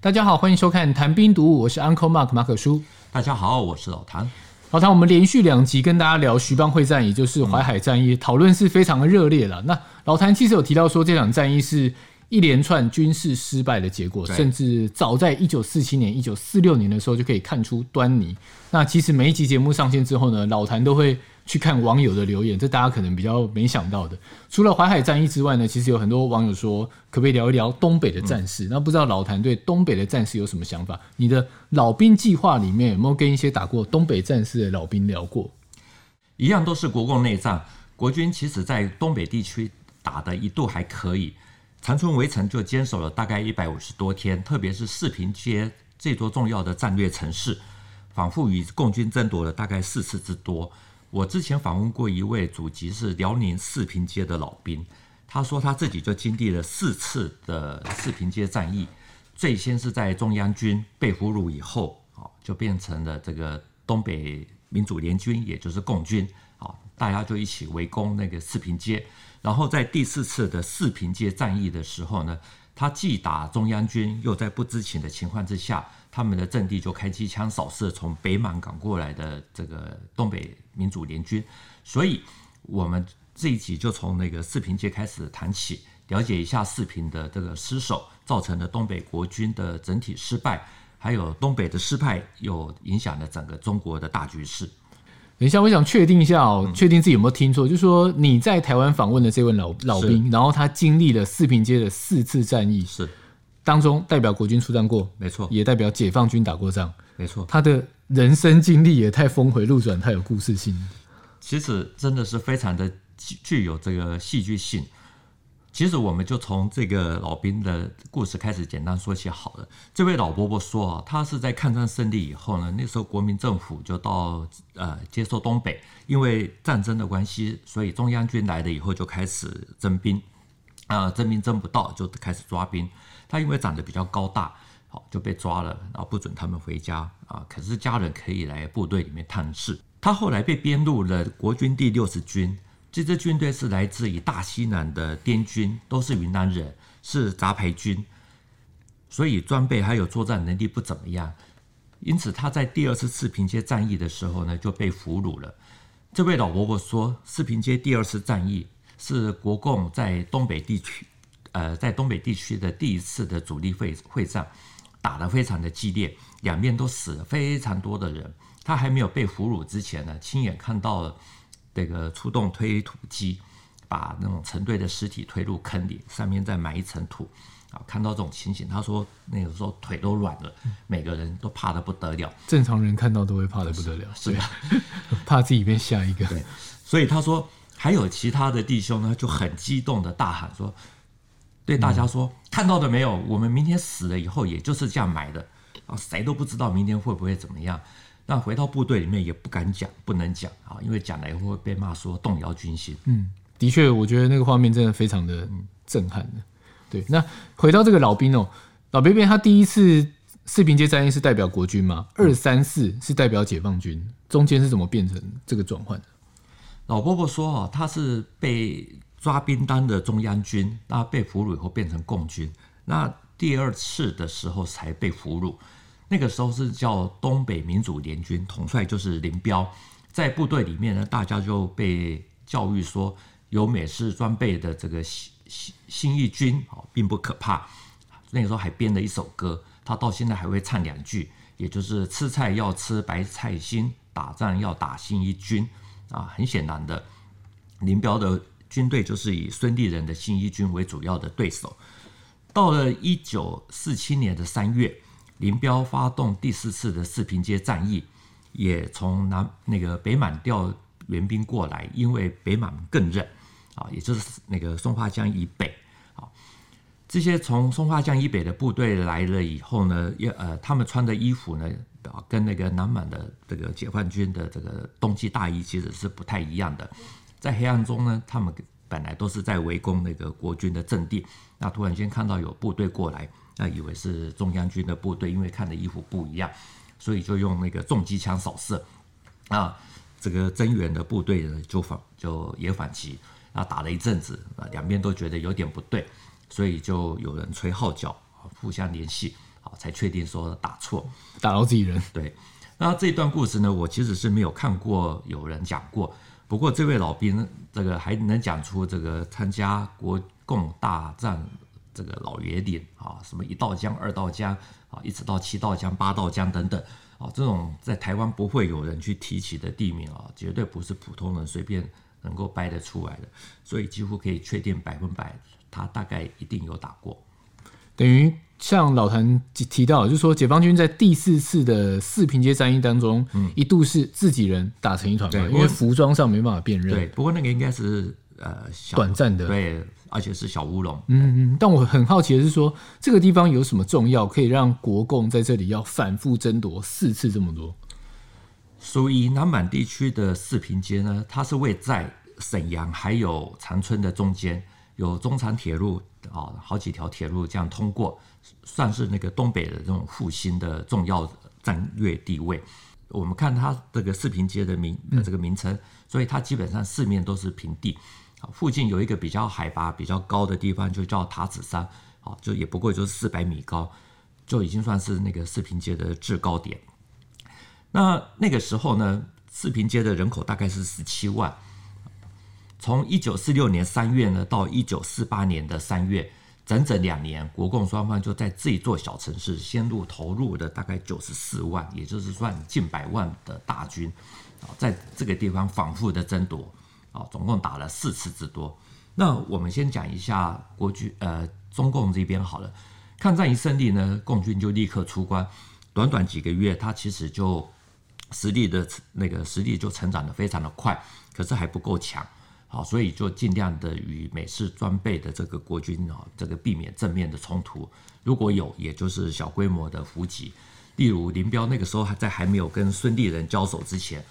大家好，欢迎收看《谈兵读武》，我是 Uncle Mark 马可叔。大家好，我是老谭。老谭，我们连续两集跟大家聊徐蚌会战，也就是淮海战役，讨论是非常的热烈了。那老谭其实有提到说，这场战役是一连串军事失败的结果，甚至早在一九四七年、一九四六年的时候就可以看出端倪。那其实每一集节目上线之后呢，老谭都会去看网友的留言，这大家可能比较没想到的。除了淮海战役之外呢，其实有很多网友说，可不可以聊一聊东北的战事？嗯、那不知道老谭对东北的战事有什么想法？你的老兵计划里面有没有跟一些打过东北战士的老兵聊过？一样都是国共内战，国军其实在东北地区打的一度还可以，长春围城就坚守了大概一百五十多天，特别是四平街这座重要的战略城市，反复与共军争夺了大概四次之多。我之前访问过一位祖籍是辽宁四平街的老兵，他说他自己就经历了四次的四平街战役，最先是在中央军被俘虏以后，啊，就变成了这个东北民主联军，也就是共军，啊，大家就一起围攻那个四平街，然后在第四次的四平街战役的时候呢，他既打中央军，又在不知情的情况之下。他们的阵地就开机枪扫射从北满港过来的这个东北民主联军，所以我们这一集就从那个四平街开始谈起，了解一下四平的这个失守造成了东北国军的整体失败，还有东北的失败又影响了整个中国的大局势。等一下，我想确定一下哦，确定自己有没有听错，就是说你在台湾访问的这位老老兵，然后他经历了四平街的四次战役，是。当中代表国军出战过，没错，也代表解放军打过仗，没错。他的人生经历也太峰回路转，太有故事性。其实真的是非常的具有这个戏剧性。其实我们就从这个老兵的故事开始简单说起好了。这位老伯伯说啊，他是在抗战胜利以后呢，那时候国民政府就到呃接收东北，因为战争的关系，所以中央军来了以后就开始征兵，啊、征兵征不到就开始抓兵。他因为长得比较高大，好就被抓了，然后不准他们回家啊。可是家人可以来部队里面探视。他后来被编入了国军第六十军，这支军队是来自于大西南的滇军，都是云南人，是杂牌军，所以装备还有作战能力不怎么样。因此他在第二次四平街战役的时候呢，就被俘虏了。这位老伯伯说，四平街第二次战役是国共在东北地区。呃，在东北地区的第一次的主力会会战，打得非常的激烈，两边都死了非常多的人。他还没有被俘虏之前呢，亲眼看到了这个出动推土机，把那种成堆的尸体推入坑里，上面再埋一层土。啊，看到这种情形，他说那个时候腿都软了，每个人都怕的不得了。正常人看到都会怕的不得了，是吧？怕自己被下一个。对，所以他说还有其他的弟兄呢，就很激动的大喊说。对大家说，看到的没有？我们明天死了以后，也就是这样埋的啊，谁都不知道明天会不会怎么样。那回到部队里面也不敢讲，不能讲啊，因为讲了以后会被骂说动摇军心。嗯，的确，我觉得那个画面真的非常的震撼的。对，那回到这个老兵哦，老兵兵他第一次四平街战役是代表国军吗？二三四是代表解放军，中间是怎么变成这个转换的？老伯伯说啊，他是被。抓兵当的中央军，那被俘虏以后变成共军，那第二次的时候才被俘虏，那个时候是叫东北民主联军，统帅就是林彪，在部队里面呢，大家就被教育说，有美式装备的这个新新新一军哦，并不可怕。那个时候还编了一首歌，他到现在还会唱两句，也就是吃菜要吃白菜心，打仗要打新一军啊。很显然的，林彪的。军队就是以孙立人的新一军为主要的对手。到了一九四七年的三月，林彪发动第四次的四平街战役，也从南那个北满调援兵过来，因为北满更热啊，也就是那个松花江以北啊。这些从松花江以北的部队来了以后呢，也呃，他们穿的衣服呢，啊跟那个南满的这个解放军的这个冬季大衣其实是不太一样的。在黑暗中呢，他们本来都是在围攻那个国军的阵地，那突然间看到有部队过来，那以为是中央军的部队，因为看的衣服不一样，所以就用那个重机枪扫射，啊，这个增援的部队呢就反就也反击，啊，打了一阵子，啊，两边都觉得有点不对，所以就有人吹号角，互相联系，啊，才确定说打错，打到自己人。对，那这段故事呢，我其实是没有看过有人讲过。不过这位老兵，这个还能讲出这个参加国共大战这个老爷点啊，什么一道江、二道江啊，一直到七道江、八道江等等啊，这种在台湾不会有人去提起的地名啊，绝对不是普通人随便能够掰得出来的，所以几乎可以确定百分百，他大概一定有打过，等于。像老谭提到，就是说解放军在第四次的四平街战役当中，嗯，一度是自己人打成一团，嘛，因为服装上没办法辨认。对，不过那个应该是呃短暂的，对，而且是小乌龙。嗯嗯。但我很好奇的是说，这个地方有什么重要，可以让国共在这里要反复争夺四次这么多？所以南满地区的四平街呢，它是位在沈阳还有长春的中间，有中长铁路啊，好几条铁路这样通过。算是那个东北的这种复兴的重要战略地位。我们看它这个四平街的名的这个名称，所以它基本上四面都是平地。附近有一个比较海拔比较高的地方，就叫塔子山，好，就也不过就是四百米高，就已经算是那个四平街的制高点。那那个时候呢，四平街的人口大概是十七万。从一九四六年三月呢，到一九四八年的三月。整整两年，国共双方就在这一座小城市先入投入的大概九十四万，也就是算近百万的大军，啊，在这个地方反复的争夺，啊，总共打了四次之多。那我们先讲一下国军，呃，中共这边好了。抗战一胜利呢，共军就立刻出关，短短几个月，他其实就实力的那个实力就成长得非常的快，可是还不够强。好，所以就尽量的与美式装备的这个国军啊，这个避免正面的冲突。如果有，也就是小规模的伏击。例如林彪那个时候还在还没有跟孙立人交手之前，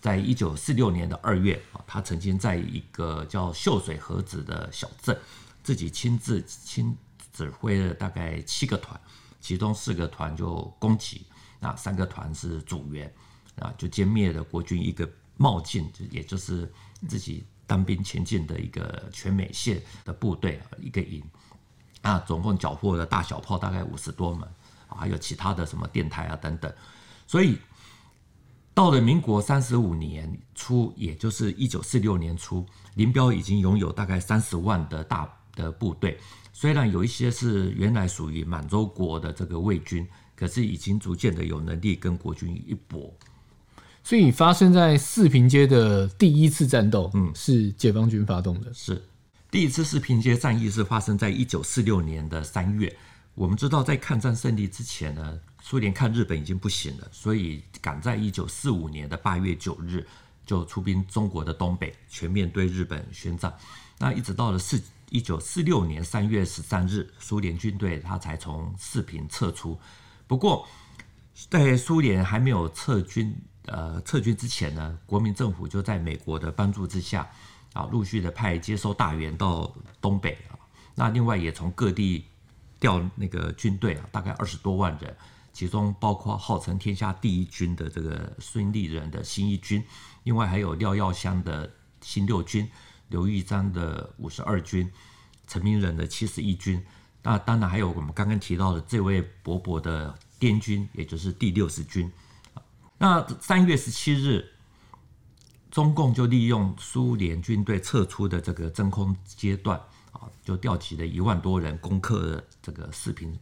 在一九四六年的二月啊，他曾经在一个叫秀水河子的小镇，自己亲自亲指挥了大概七个团，其中四个团就攻击，那三个团是组员啊，就歼灭了国军一个冒进，也就是自己。当兵前进的一个全美线的部队，一个营，啊，总共缴获的大小炮大概五十多门，还有其他的什么电台啊等等，所以到了民国三十五年初，也就是一九四六年初，林彪已经拥有大概三十万的大的部队，虽然有一些是原来属于满洲国的这个卫军，可是已经逐渐的有能力跟国军一搏。所以发生在四平街的第一次战斗，嗯，是解放军发动的。是第一次四平街战役是发生在一九四六年的三月。我们知道，在抗战胜利之前呢，苏联看日本已经不行了，所以赶在一九四五年的八月九日就出兵中国的东北，全面对日本宣战。那一直到了四一九四六年三月十三日，苏联军队他才从四平撤出。不过，在苏联还没有撤军。呃，撤军之前呢，国民政府就在美国的帮助之下，啊，陆续的派接收大员到东北啊。那另外也从各地调那个军队啊，大概二十多万人，其中包括号称天下第一军的这个孙立人的新一军，另外还有廖耀湘的新六军，刘玉章的五十二军，陈明仁的七十一军。那当然还有我们刚刚提到的这位伯伯的滇军，也就是第六十军。那三月十七日，中共就利用苏联军队撤出的这个真空阶段啊，就调集了一万多人攻克了这个四平，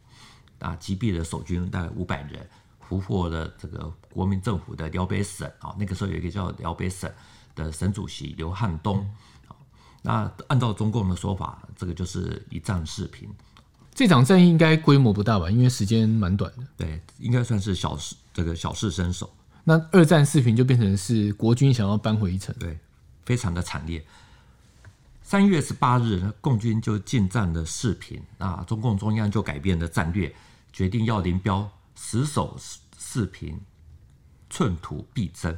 啊，击毙了守军大概五百人，俘获了这个国民政府的辽北省啊，那个时候有一个叫辽北省的省主席刘汉东。那按照中共的说法，这个就是一战视频。这场战役应该规模不大吧？因为时间蛮短的。对，应该算是小事，这个小事身手。那二战四平就变成是国军想要扳回一城，对，非常的惨烈。三月十八日，共军就进占了四平，那中共中央就改变了战略，决定要林彪死守四平，寸土必争。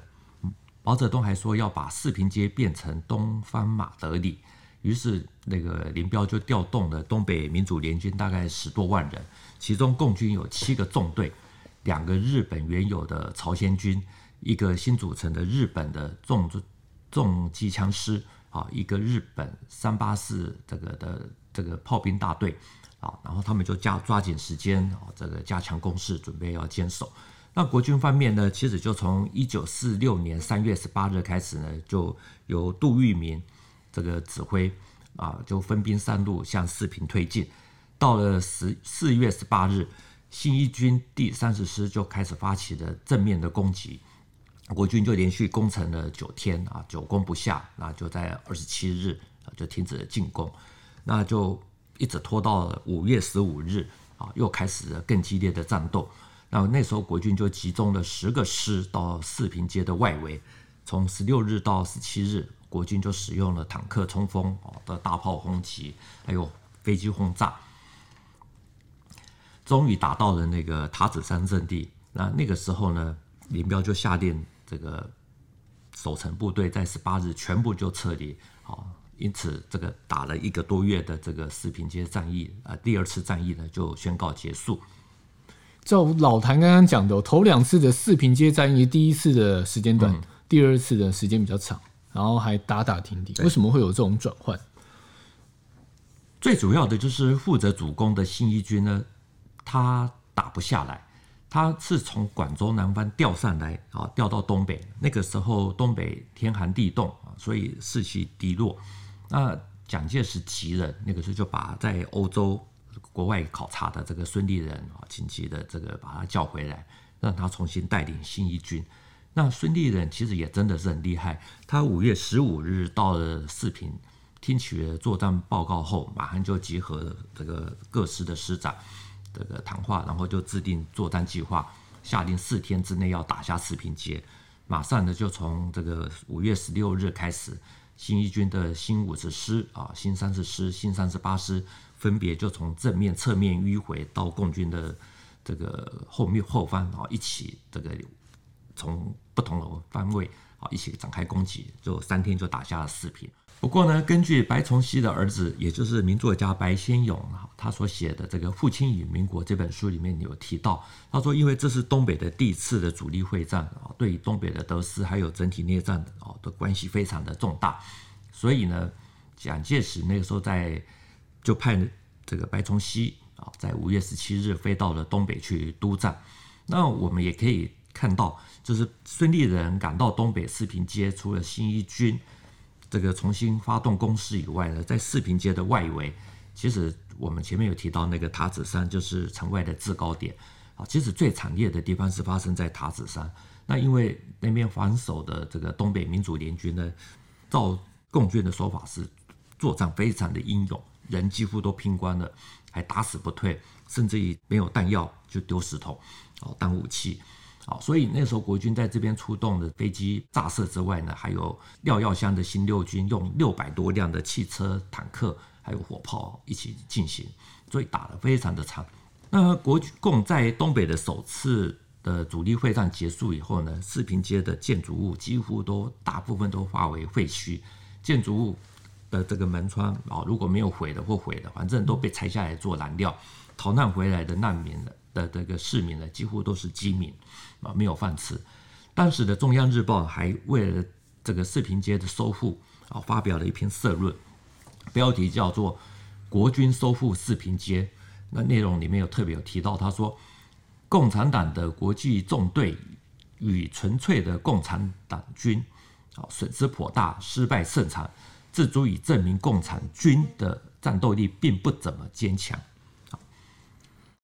毛泽东还说要把四平街变成东方马德里，于是那个林彪就调动了东北民主联军大概十多万人，其中共军有七个纵队。两个日本原有的朝鲜军，一个新组成的日本的重重机枪师啊，一个日本三八四这个的这个炮兵大队啊，然后他们就加抓紧时间啊，这个加强攻势，准备要坚守。那国军方面呢，其实就从一九四六年三月十八日开始呢，就由杜聿明这个指挥啊，就分兵三路向四平推进。到了十四月十八日，新一军第三十师就开始发起了正面的攻击，国军就连续攻城了九天啊，久攻不下，那就在二十七日就停止了进攻，那就一直拖到了五月十五日啊，又开始了更激烈的战斗。那那时候国军就集中了十个师到四平街的外围，从十六日到十七日，国军就使用了坦克冲锋啊的大炮轰击，还有飞机轰炸，终于打到了那个塔子山阵地。那那个时候呢，林彪就下令这个守城部队在十八日全部就撤离。好，因此这个打了一个多月的这个四平街战役啊，第二次战役呢就宣告结束。照老谭刚刚讲的，头两次的四平街战役，第一次的时间短，嗯、第二次的时间比较长，然后还打打停停。为什么会有这种转换？最主要的就是负责主攻的新一军呢，他打不下来，他是从广州南方调上来啊，调到东北。那个时候东北天寒地冻啊，所以士气低落。那蒋介石急了，那个时候就把在欧洲。国外考察的这个孙立人啊，紧急的这个把他叫回来，让他重新带领新一军。那孙立人其实也真的是很厉害，他五月十五日到了四平，听取了作战报告后，马上就集合这个各师的师长 这个谈话，然后就制定作战计划，下令四天之内要打下四平街。马上呢，就从这个五月十六日开始，新一军的新五十师啊、新三十师、新三十八师。分别就从正面、侧面迂回到共军的这个后面后方啊，一起这个从不同的方位啊一起展开攻击，就三天就打下了四平。不过呢，根据白崇禧的儿子，也就是名作家白先勇啊，他所写的这个《父亲与民国》这本书里面有提到，他说因为这是东北的第一次的主力会战啊，对于东北的得失还有整体内战的啊的关系非常的重大，所以呢，蒋介石那个时候在。就派这个白崇禧啊，在五月十七日飞到了东北去督战。那我们也可以看到，就是孙立人赶到东北四平街，除了新一军这个重新发动攻势以外呢，在四平街的外围，其实我们前面有提到那个塔子山，就是城外的制高点啊。其实最惨烈的地方是发生在塔子山。那因为那边防守的这个东北民主联军呢，照共军的说法是作战非常的英勇。人几乎都拼光了，还打死不退，甚至于没有弹药就丢石头，哦，当武器，好，所以那时候国军在这边出动的飞机炸射之外呢，还有廖耀湘的新六军用六百多辆的汽车、坦克还有火炮一起进行，所以打得非常的长。那国共在东北的首次的主力会战结束以后呢，四平街的建筑物几乎都大部分都化为废墟，建筑物。的这个门窗啊，如果没有毁的或毁的，反正都被拆下来做燃料。逃难回来的难民的这个市民呢，几乎都是饥民啊，没有饭吃。当时的中央日报还为了这个四平街的收复啊，发表了一篇社论，标题叫做《国军收复四平街》。那内容里面有特别有提到，他说，共产党的国际纵队与纯粹的共产党军啊，损失颇大，失败甚惨。这足以证明共产军的战斗力并不怎么坚强